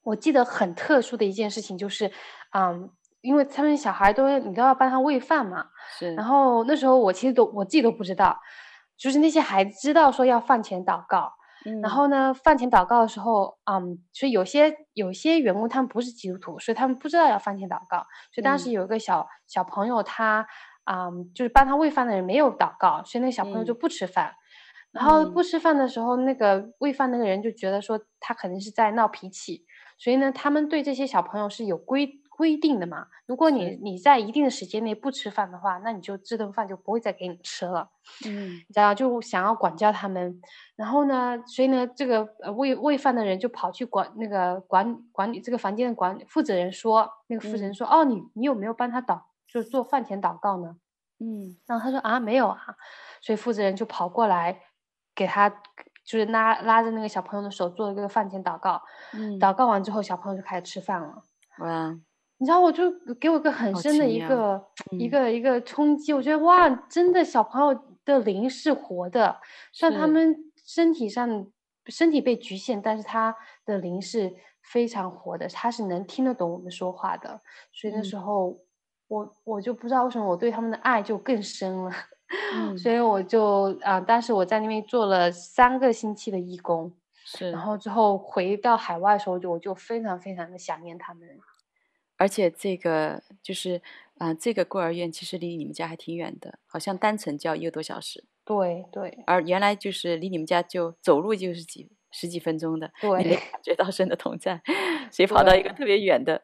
我记得很特殊的一件事情就是，嗯，因为他们小孩都你都要帮他喂饭嘛，是，然后那时候我其实都我自己都不知道。就是那些孩子知道说要饭前祷告，嗯、然后呢，饭前祷告的时候，嗯，所以有些有些员工他们不是基督徒，所以他们不知道要饭前祷告。所以当时有一个小、嗯、小朋友他，他嗯，就是帮他喂饭的人没有祷告，所以那个小朋友就不吃饭。嗯、然后不吃饭的时候，那个喂饭那个人就觉得说他可能是在闹脾气，所以呢，他们对这些小朋友是有规。规定的嘛，如果你你在一定的时间内不吃饭的话，那你就这顿饭就不会再给你吃了。嗯，然后就想要管教他们，然后呢，所以呢，这个呃喂喂饭的人就跑去管那个管管理这个房间的管负责人说，那个负责人说，嗯、哦，你你有没有帮他祷，就是做饭前祷告呢？嗯，然后他说啊，没有啊，所以负责人就跑过来给他，就是拉拉着那个小朋友的手做了一个饭前祷告。嗯，祷告完之后，小朋友就开始吃饭了。哇。你知道，我就给我一个很深的一个、嗯、一个一个冲击。我觉得哇，真的小朋友的灵是活的，虽然他们身体上身体被局限，但是他的灵是非常活的，他是能听得懂我们说话的。所以那时候，嗯、我我就不知道为什么我对他们的爱就更深了。嗯、所以我就啊、呃，当时我在那边做了三个星期的义工，是，然后之后回到海外的时候，就我就非常非常的想念他们。而且这个就是啊、呃，这个孤儿院其实离你们家还挺远的，好像单程就要一个多小时。对对。而原来就是离你们家就走路就是几十几分钟的，对，你感觉到神的同在，所以跑到一个特别远的，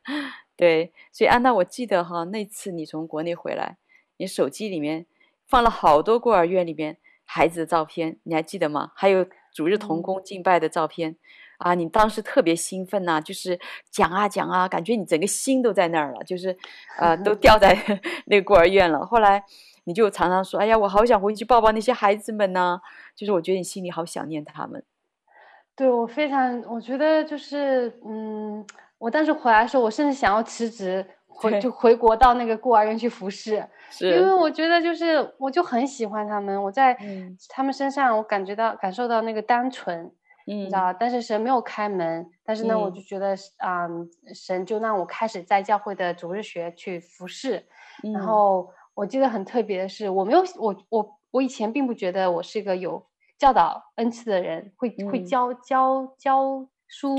对。对所以安娜，我记得哈，那次你从国内回来，你手机里面放了好多孤儿院里面孩子的照片，你还记得吗？还有主日同工敬拜的照片。嗯啊，你当时特别兴奋呐、啊，就是讲啊讲啊，感觉你整个心都在那儿了，就是，呃，都掉在 那个孤儿院了。后来你就常常说：“哎呀，我好想回去抱抱那些孩子们呢。”就是我觉得你心里好想念他们。对，我非常，我觉得就是，嗯，我当时回来的时候，我甚至想要辞职回就回国到那个孤儿院去服侍，因为我觉得就是我就很喜欢他们，我在他们身上我感觉到感受到那个单纯。你知道，但是神没有开门，但是呢，我就觉得啊、嗯嗯，神就让我开始在教会的主日学去服侍。嗯、然后我记得很特别的是，我没有我我我以前并不觉得我是一个有教导恩赐的人，会、嗯、会教教教书，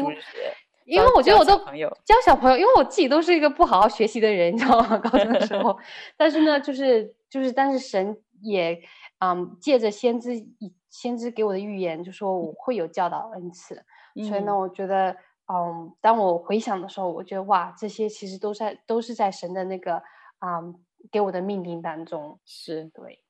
因为我觉得我都教小朋友，教小朋友，因为我自己都是一个不好好学习的人，你知道吗？高中的时候，但是呢，就是就是，但是神也嗯借着先知以。先知给我的预言就说我会有教导恩赐，嗯、所以呢，我觉得，嗯，当我回想的时候，我觉得哇，这些其实都在都是在神的那个啊、嗯、给我的命令当中。是对，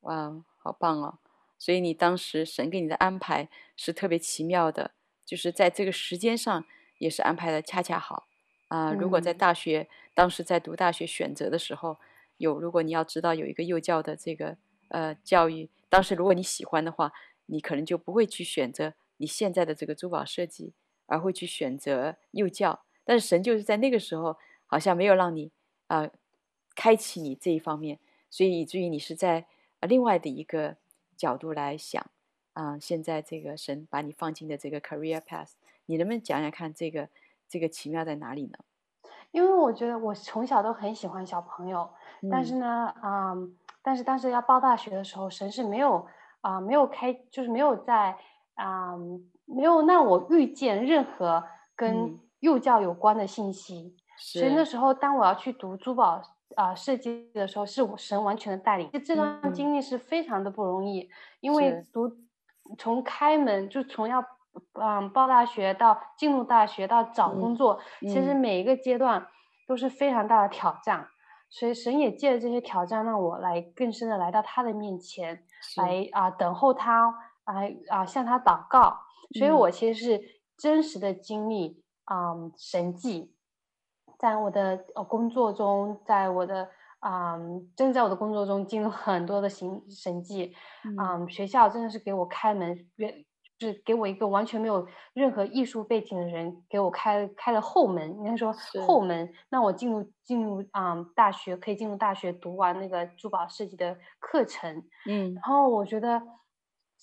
哇，好棒哦！所以你当时神给你的安排是特别奇妙的，就是在这个时间上也是安排的恰恰好啊、呃。如果在大学、嗯、当时在读大学选择的时候，有如果你要知道有一个幼教的这个呃教育。当时如果你喜欢的话，你可能就不会去选择你现在的这个珠宝设计，而会去选择幼教。但是神就是在那个时候，好像没有让你啊、呃、开启你这一方面，所以以至于你是在另外的一个角度来想啊、呃。现在这个神把你放进的这个 career path，你能不能讲讲看这个这个奇妙在哪里呢？因为我觉得我从小都很喜欢小朋友，嗯、但是呢，啊、嗯。但是当时要报大学的时候，神是没有啊、呃，没有开，就是没有在啊、呃，没有让我遇见任何跟幼教有关的信息。嗯、所以那时候，当我要去读珠宝啊、呃、设计的时候，是我神完全的带领。这段经历是非常的不容易，嗯、因为读从开门就从要嗯、呃、报大学到进入大学到找工作，嗯、其实每一个阶段都是非常大的挑战。所以神也借着这些挑战，让我来更深的来到他的面前，来啊、呃、等候他，来啊、呃、向他祷告。所以我其实是真实的经历啊、神迹，在我的呃工作中，在我的啊、呃、真的在我的工作中经历很多的行神迹啊、学校真的是给我开门是给我一个完全没有任何艺术背景的人给我开开了后门，应该说后。门，那我进入进入啊、嗯、大学可以进入大学读完那个珠宝设计的课程，嗯，然后我觉得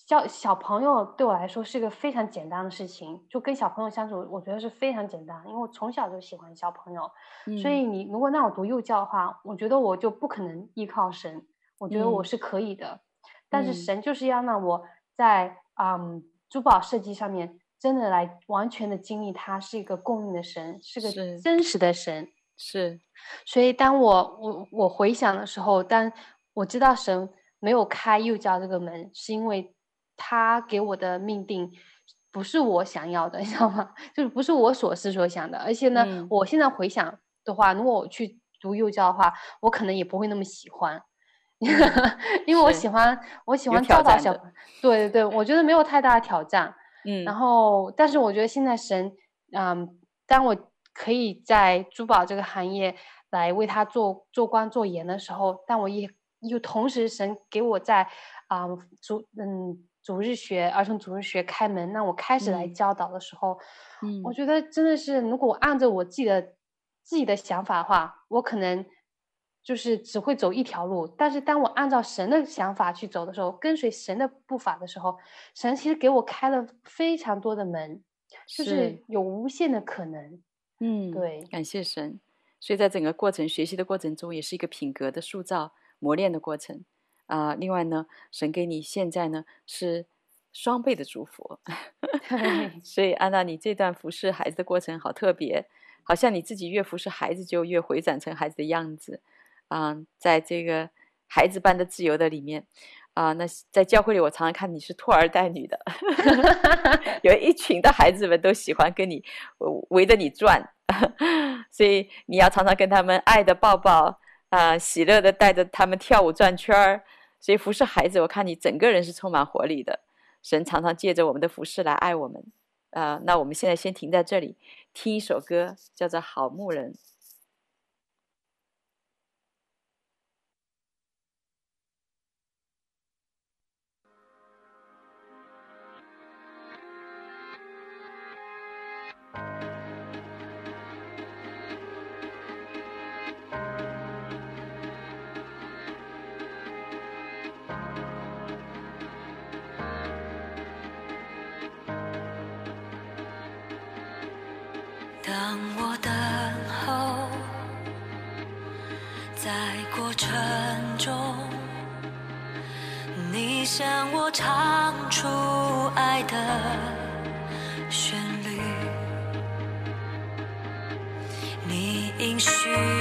教小朋友对我来说是一个非常简单的事情，就跟小朋友相处，我觉得是非常简单，因为我从小就喜欢小朋友，嗯、所以你如果让我读幼教的话，我觉得我就不可能依靠神，我觉得我是可以的，嗯、但是神就是要让我在嗯。珠宝设计上面，真的来完全的经历，他是一个供应的神，是个真实的神。是，所以当我我我回想的时候，当我知道神没有开幼教这个门，是因为他给我的命定不是我想要的，你知道吗？就是不是我所思所想的。而且呢，嗯、我现在回想的话，如果我去读幼教的话，我可能也不会那么喜欢。因为我喜欢，我喜欢教导小，对对对，我觉得没有太大的挑战。嗯，然后，但是我觉得现在神，嗯，当我可以在珠宝这个行业来为他做做官做盐的时候，但我也又同时神给我在啊、嗯、主嗯主日学儿童主日学开门，那我开始来教导的时候，嗯，我觉得真的是，如果我按照我自己的自己的想法的话，我可能。就是只会走一条路，但是当我按照神的想法去走的时候，跟随神的步伐的时候，神其实给我开了非常多的门，就是有无限的可能。嗯，对，感谢神。所以在整个过程学习的过程中，也是一个品格的塑造、磨练的过程啊、呃。另外呢，神给你现在呢是双倍的祝福。所以安娜，你这段服侍孩子的过程好特别，好像你自己越服侍孩子，就越回转成孩子的样子。啊、嗯，在这个孩子般的自由的里面，啊、那在教会里，我常常看你是拖儿带女的，有一群的孩子们都喜欢跟你围着你转，所以你要常常跟他们爱的抱抱，啊、喜乐的带着他们跳舞转圈儿，所以服侍孩子，我看你整个人是充满活力的。神常常借着我们的服侍来爱我们。啊、那我们现在先停在这里，听一首歌，叫做《好牧人》。中，你向我唱出爱的旋律，你应许。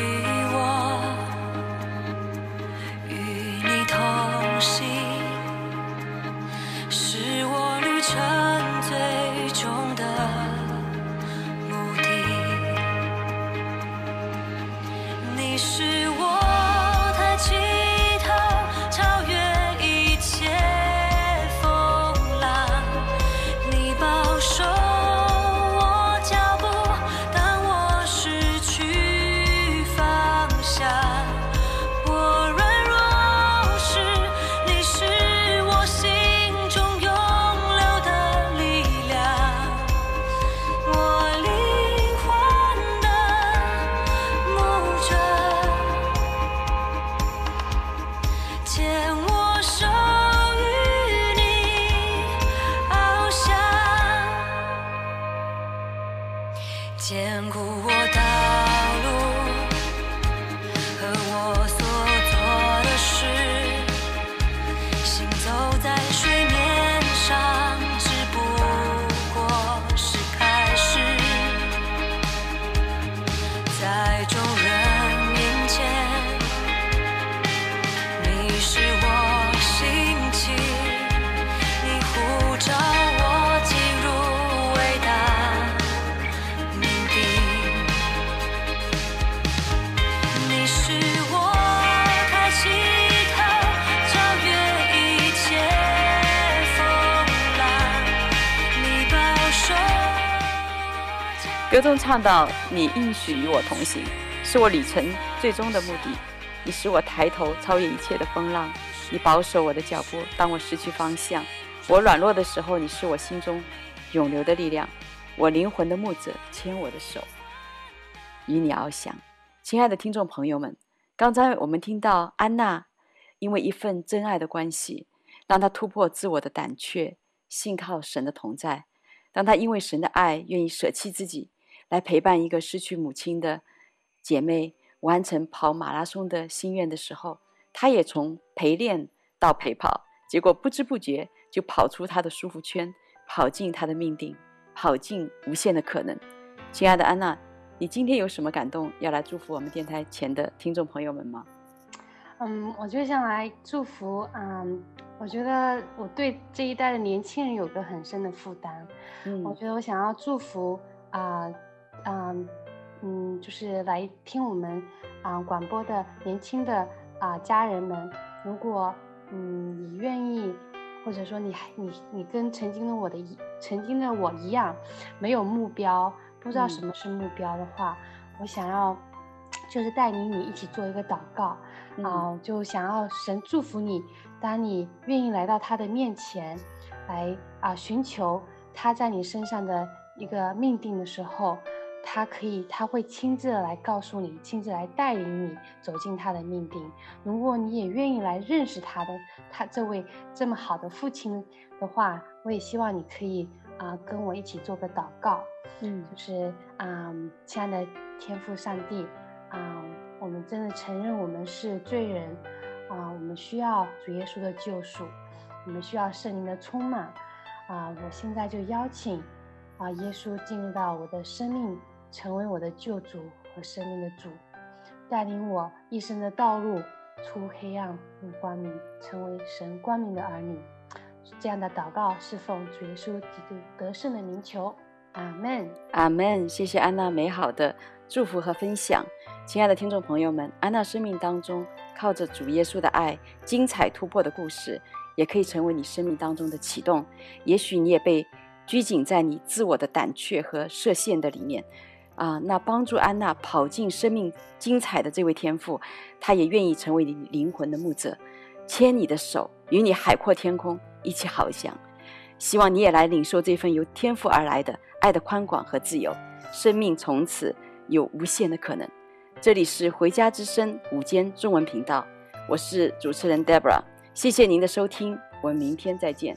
中唱到：“你应许与我同行，是我旅程最终的目的。你使我抬头超越一切的风浪，你保守我的脚步，当我失去方向。我软弱的时候，你是我心中涌流的力量。我灵魂的牧者牵我的手，与你翱翔。”亲爱的听众朋友们，刚才我们听到安娜因为一份真爱的关系，让她突破自我的胆怯，信靠神的同在。当她因为神的爱，愿意舍弃自己。来陪伴一个失去母亲的姐妹完成跑马拉松的心愿的时候，她也从陪练到陪跑，结果不知不觉就跑出她的舒服圈，跑进她的命定，跑进无限的可能。亲爱的安娜，你今天有什么感动要来祝福我们电台前的听众朋友们吗？嗯，我就想来祝福。嗯，我觉得我对这一代的年轻人有个很深的负担。嗯，我觉得我想要祝福啊。呃嗯嗯，就是来听我们啊广播的年轻的啊家人们，如果嗯你愿意，或者说你你你跟曾经的我的一曾经的我一样，没有目标，不知道什么是目标的话，嗯、我想要就是带领你一起做一个祷告、嗯、啊，就想要神祝福你，当你愿意来到他的面前，来啊寻求他在你身上的一个命定的时候。他可以，他会亲自来告诉你，亲自来带领你走进他的命定。如果你也愿意来认识他的，他这位这么好的父亲的话，我也希望你可以啊、呃、跟我一起做个祷告。嗯，就是啊、呃，亲爱的天父上帝啊、呃，我们真的承认我们是罪人啊、呃，我们需要主耶稣的救赎，我们需要圣灵的充满啊、呃。我现在就邀请啊、呃、耶稣进入到我的生命。成为我的救主和生命的主，带领我一生的道路出黑暗入光明，成为神光明的儿女。这样的祷告是奉主耶稣基督得胜的名求，阿门，阿门。谢谢安娜美好的祝福和分享，亲爱的听众朋友们，安娜生命当中靠着主耶稣的爱，精彩突破的故事，也可以成为你生命当中的启动。也许你也被拘谨在你自我的胆怯和设限的里面，啊，那帮助安娜跑进生命精彩的这位天父，他也愿意成为你灵魂的牧者，牵你的手，与你海阔天空，一起翱翔。希望你也来领受这份由天父而来的爱的宽广和自由，生命从此有无限的可能。这里是回家之声午间中文频道，我是主持人 Deborah，谢谢您的收听，我们明天再见。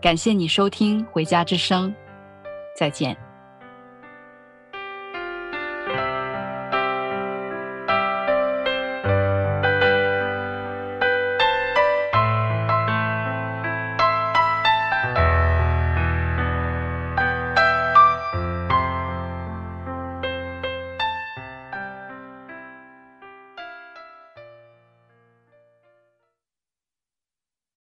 感谢你收听《回家之声》，再见。